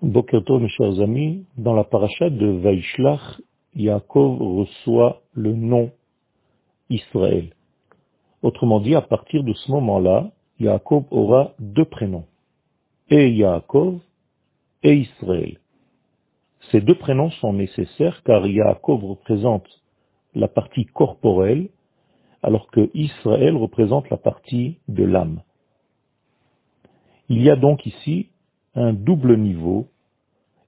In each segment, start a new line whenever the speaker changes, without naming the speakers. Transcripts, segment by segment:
Bokerto, mes chers amis, dans la paracha de Vaishlach, Yaakov reçoit le nom Israël. Autrement dit, à partir de ce moment-là, Yaakov aura deux prénoms, et Yaakov et Israël. Ces deux prénoms sont nécessaires car Yaakov représente la partie corporelle, alors que Israël représente la partie de l'âme. Il y a donc ici un double niveau,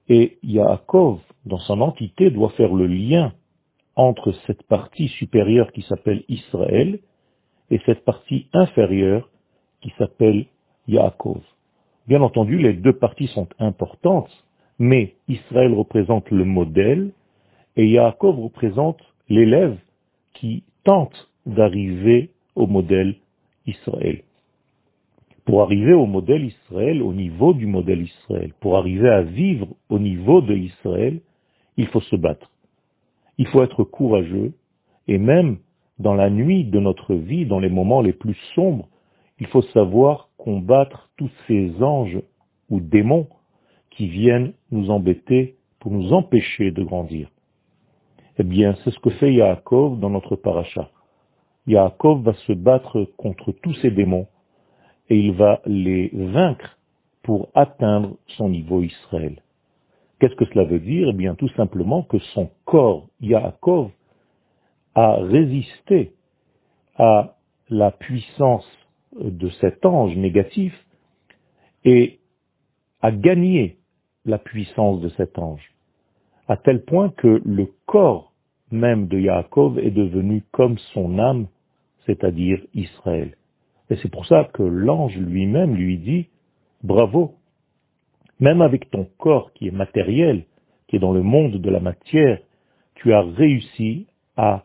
et Yaakov, dans son entité, doit faire le lien entre cette partie supérieure qui s'appelle Israël et cette partie inférieure qui s'appelle Yaakov. Bien entendu, les deux parties sont importantes, mais Israël représente le modèle et Yaakov représente l'élève qui tente d'arriver au modèle Israël pour arriver au modèle Israël, au niveau du modèle Israël, pour arriver à vivre au niveau de Israël, il faut se battre. Il faut être courageux, et même dans la nuit de notre vie, dans les moments les plus sombres, il faut savoir combattre tous ces anges ou démons qui viennent nous embêter pour nous empêcher de grandir. Eh bien, c'est ce que fait Yaakov dans notre paracha. Yaakov va se battre contre tous ces démons et il va les vaincre pour atteindre son niveau Israël. Qu'est-ce que cela veut dire? Eh bien tout simplement que son corps, Yaakov, a résisté à la puissance de cet ange négatif et a gagné la puissance de cet ange, à tel point que le corps même de Yaakov est devenu comme son âme, c'est-à-dire Israël. Et c'est pour ça que l'ange lui-même lui dit, bravo, même avec ton corps qui est matériel, qui est dans le monde de la matière, tu as réussi à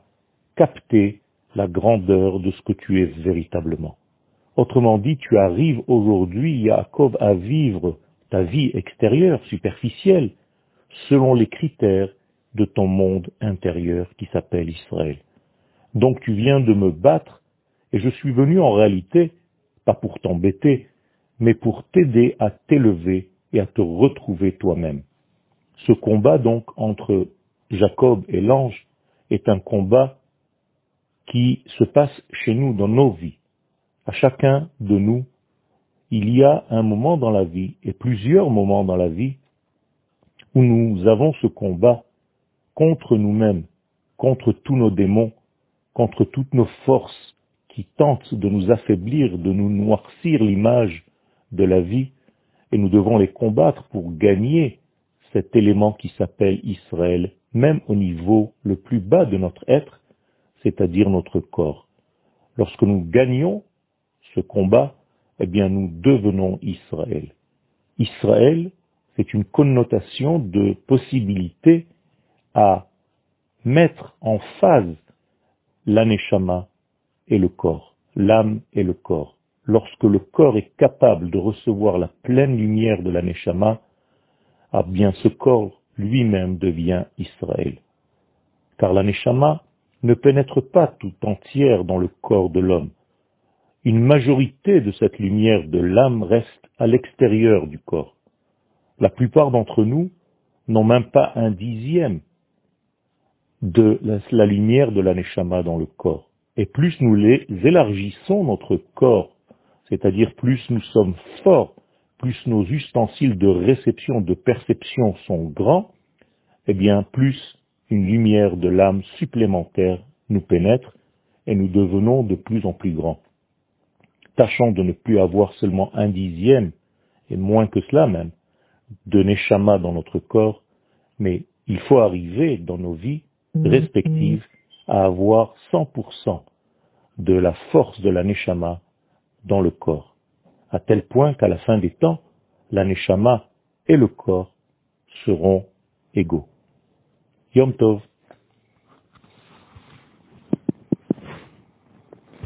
capter la grandeur de ce que tu es véritablement. Autrement dit, tu arrives aujourd'hui, Yaakov, à vivre ta vie extérieure, superficielle, selon les critères de ton monde intérieur qui s'appelle Israël. Donc tu viens de me battre et je suis venu en réalité, pas pour t'embêter, mais pour t'aider à t'élever et à te retrouver toi-même. Ce combat donc entre Jacob et l'ange est un combat qui se passe chez nous dans nos vies. À chacun de nous, il y a un moment dans la vie, et plusieurs moments dans la vie, où nous avons ce combat contre nous-mêmes, contre tous nos démons, contre toutes nos forces qui tentent de nous affaiblir, de nous noircir l'image de la vie, et nous devons les combattre pour gagner cet élément qui s'appelle Israël, même au niveau le plus bas de notre être, c'est-à-dire notre corps. Lorsque nous gagnons ce combat, eh bien nous devenons Israël. Israël, c'est une connotation de possibilité à mettre en phase l'aneshama et le corps, l'âme et le corps. Lorsque le corps est capable de recevoir la pleine lumière de la Neshama, ah bien ce corps lui-même devient Israël. Car la Neshama ne pénètre pas tout entière dans le corps de l'homme. Une majorité de cette lumière de l'âme reste à l'extérieur du corps. La plupart d'entre nous n'ont même pas un dixième de la lumière de la Neshama dans le corps. Et plus nous les élargissons notre corps, c'est-à-dire plus nous sommes forts, plus nos ustensiles de réception, de perception sont grands, eh bien plus une lumière de l'âme supplémentaire nous pénètre et nous devenons de plus en plus grands. Tâchons de ne plus avoir seulement un dixième, et moins que cela même, de Neshama dans notre corps, mais il faut arriver dans nos vies respectives à avoir 100% de la force de la Neshama dans le corps, à tel point qu'à la fin des temps, la Neshama et le corps seront égaux. Yom Tov